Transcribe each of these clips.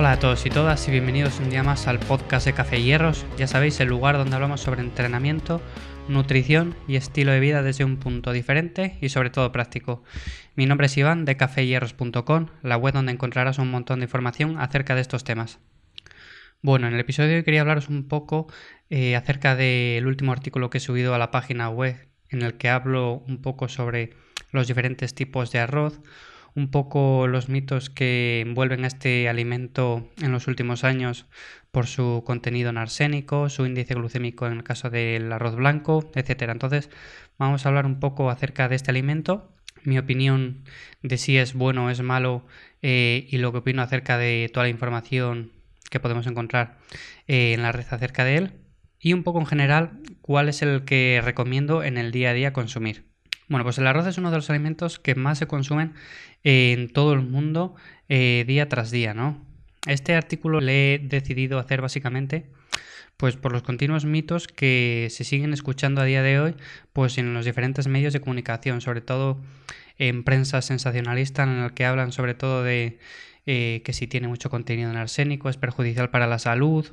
Hola a todos y todas y bienvenidos un día más al podcast de Café Hierros. Ya sabéis, el lugar donde hablamos sobre entrenamiento, nutrición y estilo de vida desde un punto diferente y sobre todo práctico. Mi nombre es Iván de caféhierros.com, la web donde encontrarás un montón de información acerca de estos temas. Bueno, en el episodio quería hablaros un poco eh, acerca del último artículo que he subido a la página web en el que hablo un poco sobre los diferentes tipos de arroz, un poco los mitos que envuelven a este alimento en los últimos años por su contenido en arsénico, su índice glucémico en el caso del arroz blanco, etc. Entonces, vamos a hablar un poco acerca de este alimento, mi opinión de si es bueno o es malo eh, y lo que opino acerca de toda la información que podemos encontrar eh, en la red acerca de él y un poco en general cuál es el que recomiendo en el día a día consumir. Bueno, pues el arroz es uno de los alimentos que más se consumen en todo el mundo eh, día tras día, ¿no? Este artículo le he decidido hacer básicamente pues por los continuos mitos que se siguen escuchando a día de hoy pues en los diferentes medios de comunicación, sobre todo en prensa sensacionalista en el que hablan sobre todo de eh, que si tiene mucho contenido en arsénico es perjudicial para la salud,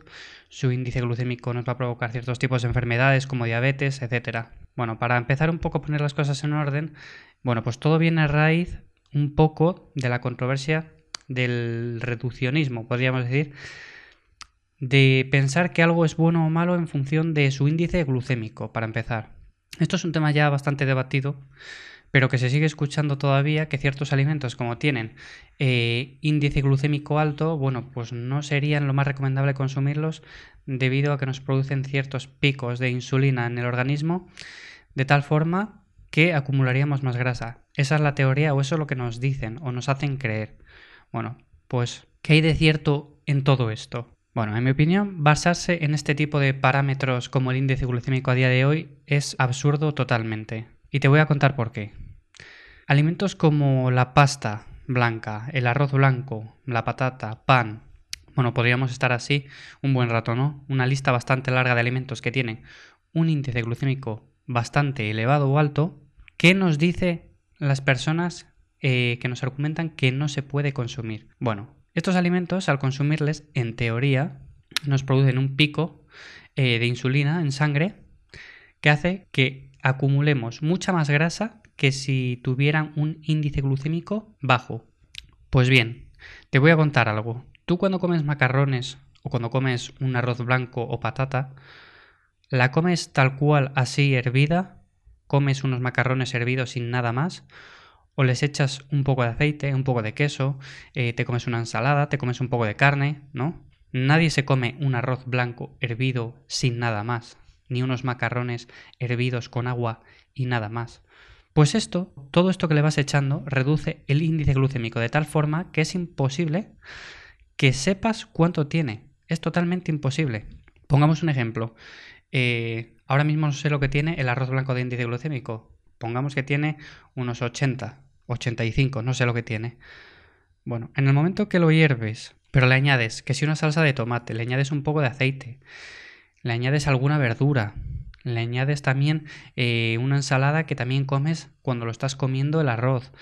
su índice glucémico nos va a provocar ciertos tipos de enfermedades como diabetes, etcétera. Bueno, para empezar un poco a poner las cosas en orden, bueno, pues todo viene a raíz un poco de la controversia del reduccionismo, podríamos decir, de pensar que algo es bueno o malo en función de su índice glucémico, para empezar. Esto es un tema ya bastante debatido, pero que se sigue escuchando todavía que ciertos alimentos como tienen eh, índice glucémico alto, bueno, pues no serían lo más recomendable consumirlos debido a que nos producen ciertos picos de insulina en el organismo de tal forma que acumularíamos más grasa. Esa es la teoría o eso es lo que nos dicen o nos hacen creer. Bueno, pues, ¿qué hay de cierto en todo esto? Bueno, en mi opinión, basarse en este tipo de parámetros como el índice glucémico a día de hoy es absurdo totalmente. Y te voy a contar por qué. Alimentos como la pasta blanca, el arroz blanco, la patata, pan. Bueno, podríamos estar así un buen rato, ¿no? Una lista bastante larga de alimentos que tienen un índice glucémico bastante elevado o alto, ¿qué nos dice las personas eh, que nos argumentan que no se puede consumir? Bueno, estos alimentos al consumirles, en teoría, nos producen un pico eh, de insulina en sangre que hace que acumulemos mucha más grasa que si tuvieran un índice glucémico bajo. Pues bien, te voy a contar algo. Tú cuando comes macarrones o cuando comes un arroz blanco o patata, ¿La comes tal cual así hervida? ¿Comes unos macarrones hervidos sin nada más? ¿O les echas un poco de aceite, un poco de queso, eh, te comes una ensalada, te comes un poco de carne, ¿no? Nadie se come un arroz blanco hervido sin nada más, ni unos macarrones hervidos con agua y nada más. Pues esto, todo esto que le vas echando, reduce el índice glucémico de tal forma que es imposible que sepas cuánto tiene. Es totalmente imposible. Pongamos un ejemplo. Eh, ahora mismo no sé lo que tiene el arroz blanco de índice glucémico. Pongamos que tiene unos 80, 85, no sé lo que tiene. Bueno, en el momento que lo hierves, pero le añades que si una salsa de tomate, le añades un poco de aceite, le añades alguna verdura, le añades también eh, una ensalada que también comes cuando lo estás comiendo el arroz,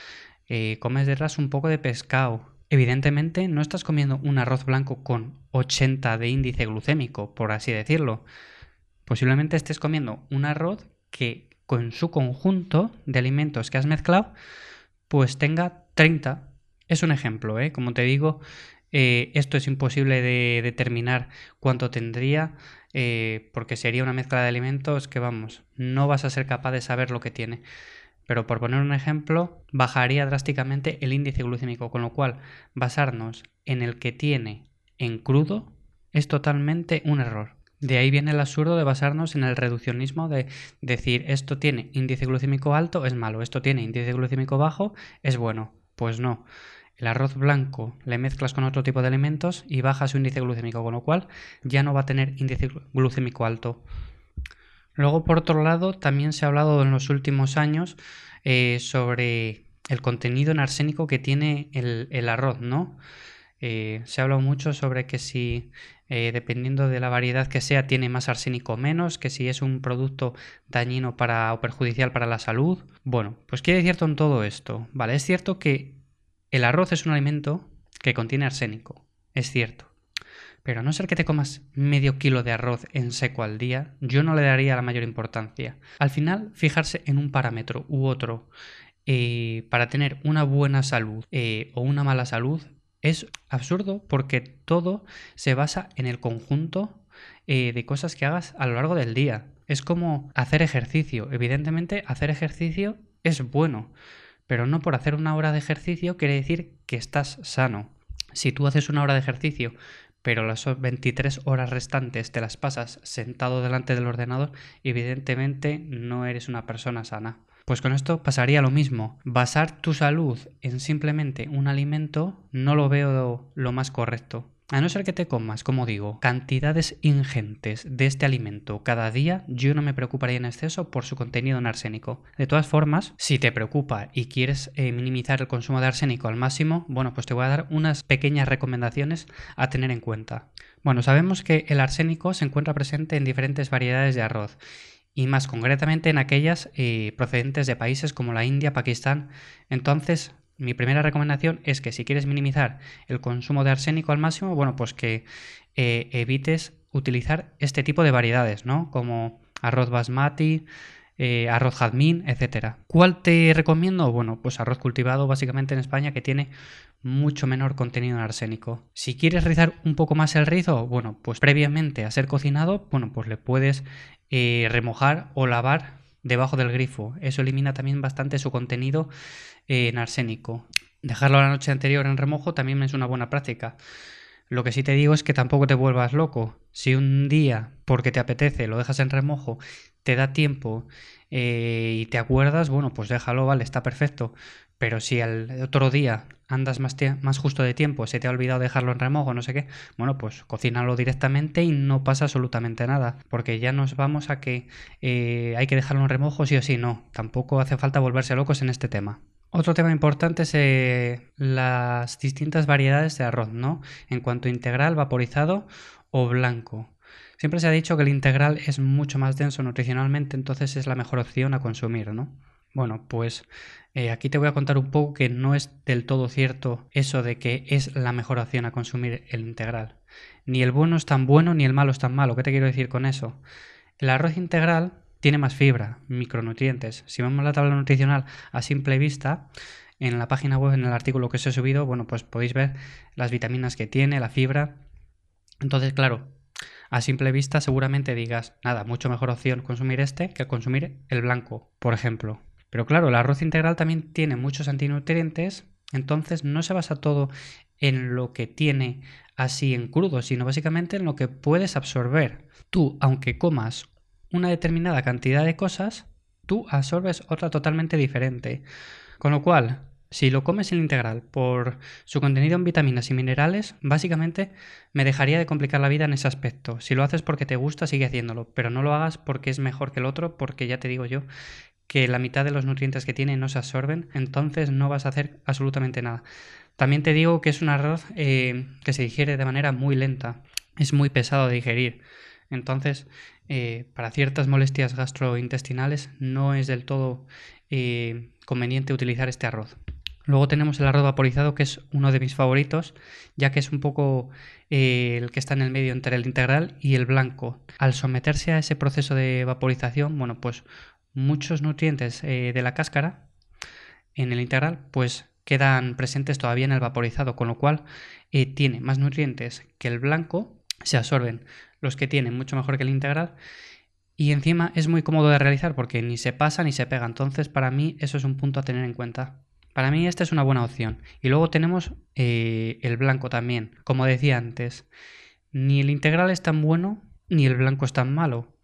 eh, comes detrás un poco de pescado. Evidentemente no estás comiendo un arroz blanco con 80 de índice glucémico, por así decirlo. Posiblemente estés comiendo un arroz que con su conjunto de alimentos que has mezclado, pues tenga 30. Es un ejemplo, ¿eh? Como te digo, eh, esto es imposible de determinar cuánto tendría, eh, porque sería una mezcla de alimentos que, vamos, no vas a ser capaz de saber lo que tiene. Pero por poner un ejemplo, bajaría drásticamente el índice glucémico, con lo cual basarnos en el que tiene en crudo es totalmente un error. De ahí viene el absurdo de basarnos en el reduccionismo de decir esto tiene índice glucémico alto, es malo, esto tiene índice glucémico bajo, es bueno. Pues no. El arroz blanco le mezclas con otro tipo de alimentos y baja su índice glucémico, con lo cual ya no va a tener índice glucémico alto. Luego, por otro lado, también se ha hablado en los últimos años eh, sobre el contenido en arsénico que tiene el, arroz, ¿no? Eh, se ha hablado mucho sobre que si eh, dependiendo de la variedad que sea, tiene más arsénico o menos, que si es un producto dañino para, o perjudicial para la salud. Bueno, pues ¿qué es cierto en todo esto? Vale, es cierto que el arroz es un alimento que contiene arsénico. es cierto. Pero a no ser que te comas medio kilo de arroz en seco al día, yo no le daría la mayor importancia. Al final, fijarse en un parámetro u otro eh, para tener una buena salud eh, o una mala salud es absurdo porque todo se basa en el conjunto eh, de cosas que hagas a lo largo del día. Es como hacer ejercicio. Evidentemente, hacer ejercicio es bueno, pero no por hacer una hora de ejercicio quiere decir que estás sano. Si tú haces una hora de ejercicio pero las 23 horas restantes te las pasas sentado delante del ordenador, evidentemente no eres una persona sana. Pues con esto pasaría lo mismo. Basar tu salud en simplemente un alimento no lo veo lo más correcto. A no ser que te comas, como digo, cantidades ingentes de este alimento cada día, yo no me preocuparía en exceso por su contenido en arsénico. De todas formas, si te preocupa y quieres eh, minimizar el consumo de arsénico al máximo, bueno, pues te voy a dar unas pequeñas recomendaciones a tener en cuenta. Bueno, sabemos que el arsénico se encuentra presente en diferentes variedades de arroz y más concretamente en aquellas eh, procedentes de países como la India, Pakistán. Entonces, mi primera recomendación es que si quieres minimizar el consumo de arsénico al máximo, bueno, pues que eh, evites utilizar este tipo de variedades, ¿no? Como arroz basmati, eh, arroz jazmín, etcétera. ¿Cuál te recomiendo? Bueno, pues arroz cultivado básicamente en España que tiene mucho menor contenido en arsénico. Si quieres rizar un poco más el rizo, bueno, pues previamente a ser cocinado, bueno, pues le puedes eh, remojar o lavar debajo del grifo. Eso elimina también bastante su contenido eh, en arsénico. Dejarlo la noche anterior en remojo también es una buena práctica. Lo que sí te digo es que tampoco te vuelvas loco. Si un día, porque te apetece, lo dejas en remojo, te da tiempo eh, y te acuerdas, bueno, pues déjalo, vale, está perfecto. Pero si al otro día andas más, más, justo de tiempo, se te ha olvidado dejarlo en remojo, no sé qué, bueno, pues cocínalo directamente y no pasa absolutamente nada, porque ya nos vamos a que eh, hay que dejarlo en remojo sí o sí, no, tampoco hace falta volverse locos en este tema. Otro tema importante es eh, las distintas variedades de arroz, ¿no? En cuanto a integral, vaporizado o blanco. Siempre se ha dicho que el integral es mucho más denso nutricionalmente, entonces es la mejor opción a consumir, ¿no? Bueno, pues eh, aquí te voy a contar un poco que no es del todo cierto eso de que es la mejor opción a consumir el integral. Ni el bueno es tan bueno ni el malo es tan malo. ¿Qué te quiero decir con eso? El arroz integral tiene más fibra, micronutrientes. Si vemos la tabla nutricional a simple vista, en la página web, en el artículo que os he subido, bueno, pues podéis ver las vitaminas que tiene, la fibra. Entonces, claro, a simple vista seguramente digas, nada, mucho mejor opción consumir este que consumir el blanco, por ejemplo. Pero claro, el arroz integral también tiene muchos antinutrientes, entonces no se basa todo en lo que tiene así en crudo, sino básicamente en lo que puedes absorber. Tú, aunque comas una determinada cantidad de cosas, tú absorbes otra totalmente diferente. Con lo cual, si lo comes en integral por su contenido en vitaminas y minerales, básicamente me dejaría de complicar la vida en ese aspecto. Si lo haces porque te gusta, sigue haciéndolo, pero no lo hagas porque es mejor que el otro, porque ya te digo yo que la mitad de los nutrientes que tiene no se absorben, entonces no vas a hacer absolutamente nada. También te digo que es un arroz eh, que se digiere de manera muy lenta, es muy pesado de digerir. Entonces, eh, para ciertas molestias gastrointestinales no es del todo eh, conveniente utilizar este arroz. Luego tenemos el arroz vaporizado, que es uno de mis favoritos, ya que es un poco el que está en el medio entre el integral y el blanco. Al someterse a ese proceso de vaporización, bueno, pues muchos nutrientes eh, de la cáscara en el integral pues quedan presentes todavía en el vaporizado, con lo cual eh, tiene más nutrientes que el blanco, se absorben los que tienen mucho mejor que el integral y encima es muy cómodo de realizar porque ni se pasa ni se pega, entonces para mí eso es un punto a tener en cuenta. Para mí esta es una buena opción. Y luego tenemos eh, el blanco también. Como decía antes, ni el integral es tan bueno ni el blanco es tan malo.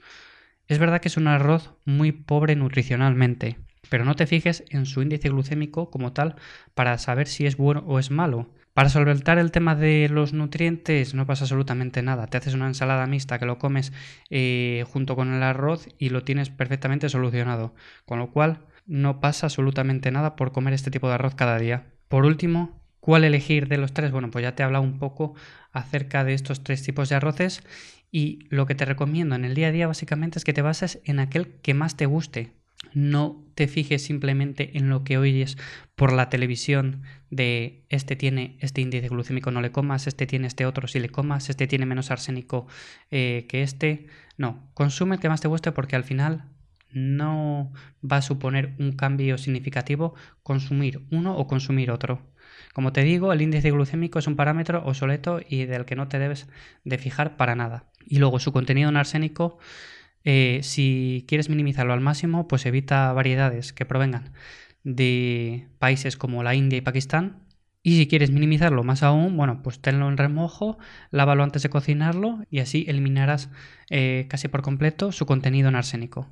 Es verdad que es un arroz muy pobre nutricionalmente, pero no te fijes en su índice glucémico como tal para saber si es bueno o es malo. Para solventar el tema de los nutrientes no pasa absolutamente nada. Te haces una ensalada mixta que lo comes eh, junto con el arroz y lo tienes perfectamente solucionado. Con lo cual no pasa absolutamente nada por comer este tipo de arroz cada día. Por último, ¿cuál elegir de los tres? Bueno, pues ya te he hablado un poco acerca de estos tres tipos de arroces y lo que te recomiendo en el día a día básicamente es que te bases en aquel que más te guste. No te fijes simplemente en lo que oyes por la televisión de este tiene este índice glucémico, no le comas, este tiene este otro, si le comas, este tiene menos arsénico eh, que este. No, consume el que más te guste porque al final no va a suponer un cambio significativo consumir uno o consumir otro. Como te digo, el índice glucémico es un parámetro obsoleto y del que no te debes de fijar para nada. Y luego su contenido en arsénico eh, si quieres minimizarlo al máximo, pues evita variedades que provengan de países como la India y Pakistán. Y si quieres minimizarlo más aún, bueno, pues tenlo en remojo, lávalo antes de cocinarlo y así eliminarás eh, casi por completo su contenido en arsénico.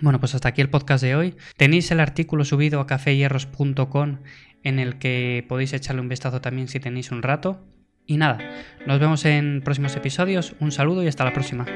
Bueno, pues hasta aquí el podcast de hoy. Tenéis el artículo subido a cafeyerros.com en el que podéis echarle un vistazo también si tenéis un rato. Y nada, nos vemos en próximos episodios. Un saludo y hasta la próxima.